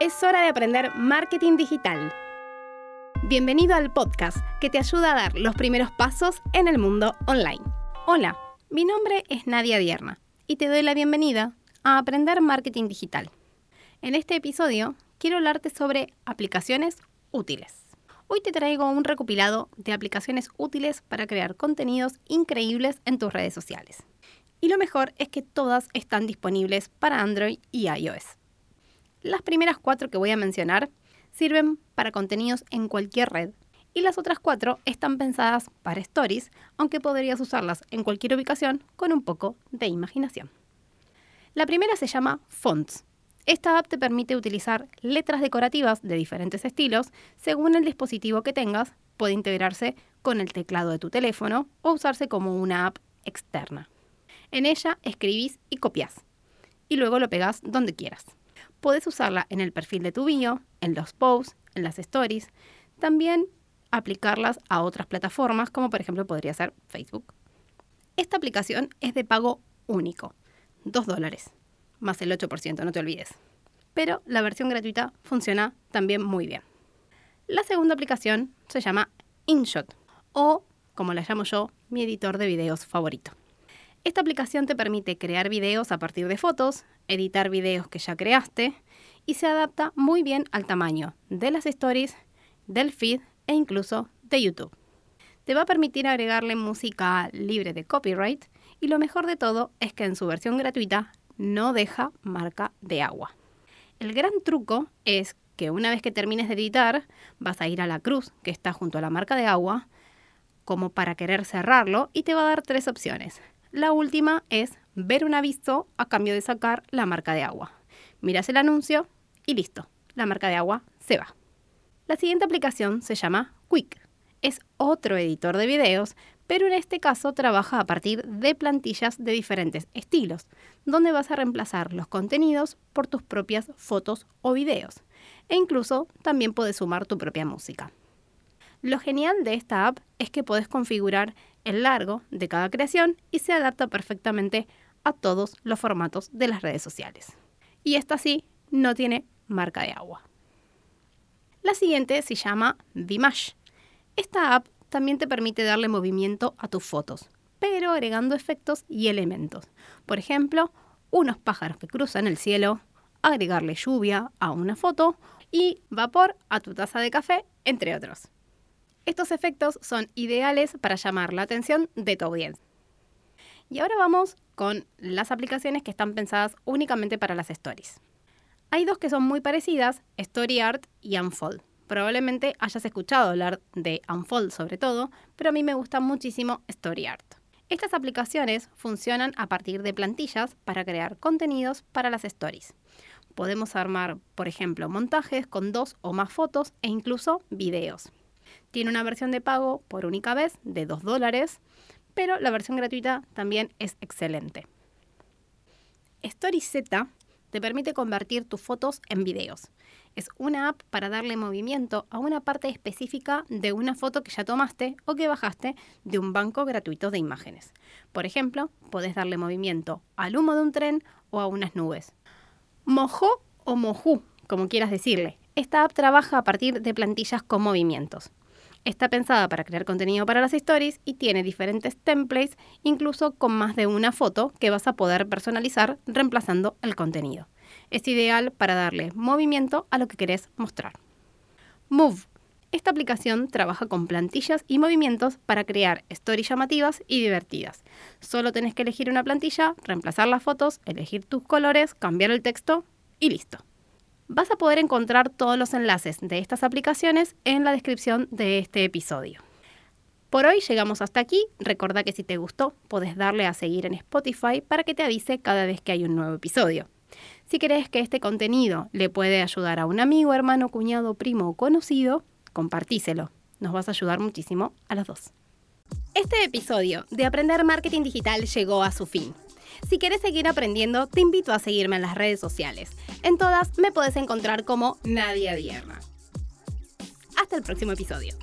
Es hora de aprender marketing digital. Bienvenido al podcast que te ayuda a dar los primeros pasos en el mundo online. Hola, mi nombre es Nadia Dierna y te doy la bienvenida a Aprender Marketing Digital. En este episodio quiero hablarte sobre aplicaciones útiles. Hoy te traigo un recopilado de aplicaciones útiles para crear contenidos increíbles en tus redes sociales. Y lo mejor es que todas están disponibles para Android y iOS. Las primeras cuatro que voy a mencionar sirven para contenidos en cualquier red y las otras cuatro están pensadas para stories, aunque podrías usarlas en cualquier ubicación con un poco de imaginación. La primera se llama Fonts. Esta app te permite utilizar letras decorativas de diferentes estilos según el dispositivo que tengas, puede integrarse con el teclado de tu teléfono o usarse como una app externa. En ella escribís y copias, y luego lo pegas donde quieras. Puedes usarla en el perfil de tu bio, en los posts, en las stories. También aplicarlas a otras plataformas, como por ejemplo podría ser Facebook. Esta aplicación es de pago único, 2 dólares, más el 8%, no te olvides. Pero la versión gratuita funciona también muy bien. La segunda aplicación se llama InShot, o como la llamo yo, mi editor de videos favorito. Esta aplicación te permite crear videos a partir de fotos, editar videos que ya creaste y se adapta muy bien al tamaño de las stories, del feed e incluso de YouTube. Te va a permitir agregarle música libre de copyright y lo mejor de todo es que en su versión gratuita no deja marca de agua. El gran truco es que una vez que termines de editar, vas a ir a la cruz que está junto a la marca de agua, como para querer cerrarlo, y te va a dar tres opciones. La última es ver un aviso a cambio de sacar la marca de agua. Miras el anuncio y listo, la marca de agua se va. La siguiente aplicación se llama Quick. Es otro editor de videos, pero en este caso trabaja a partir de plantillas de diferentes estilos, donde vas a reemplazar los contenidos por tus propias fotos o videos. E incluso también puedes sumar tu propia música. Lo genial de esta app es que puedes configurar el largo de cada creación y se adapta perfectamente a todos los formatos de las redes sociales. Y esta sí no tiene marca de agua. La siguiente se llama Dimash. Esta app también te permite darle movimiento a tus fotos, pero agregando efectos y elementos. Por ejemplo, unos pájaros que cruzan el cielo, agregarle lluvia a una foto y vapor a tu taza de café, entre otros. Estos efectos son ideales para llamar la atención de tu audiencia. Y ahora vamos con las aplicaciones que están pensadas únicamente para las stories. Hay dos que son muy parecidas, StoryArt y Unfold. Probablemente hayas escuchado hablar de Unfold sobre todo, pero a mí me gusta muchísimo StoryArt. Estas aplicaciones funcionan a partir de plantillas para crear contenidos para las stories. Podemos armar, por ejemplo, montajes con dos o más fotos e incluso videos. Tiene una versión de pago por única vez de 2 dólares pero la versión gratuita también es excelente. StoryZ te permite convertir tus fotos en videos. Es una app para darle movimiento a una parte específica de una foto que ya tomaste o que bajaste de un banco gratuito de imágenes. Por ejemplo, puedes darle movimiento al humo de un tren o a unas nubes. Mojo o mojú, como quieras decirle. Esta app trabaja a partir de plantillas con movimientos. Está pensada para crear contenido para las stories y tiene diferentes templates, incluso con más de una foto que vas a poder personalizar reemplazando el contenido. Es ideal para darle movimiento a lo que querés mostrar. Move. Esta aplicación trabaja con plantillas y movimientos para crear stories llamativas y divertidas. Solo tenés que elegir una plantilla, reemplazar las fotos, elegir tus colores, cambiar el texto y listo. Vas a poder encontrar todos los enlaces de estas aplicaciones en la descripción de este episodio. Por hoy llegamos hasta aquí. Recuerda que si te gustó, podés darle a seguir en Spotify para que te avise cada vez que hay un nuevo episodio. Si crees que este contenido le puede ayudar a un amigo, hermano, cuñado, primo o conocido, compartíselo. Nos vas a ayudar muchísimo a los dos. Este episodio de Aprender Marketing Digital llegó a su fin. Si quieres seguir aprendiendo, te invito a seguirme en las redes sociales. En todas me puedes encontrar como Nadia Dierna. Hasta el próximo episodio.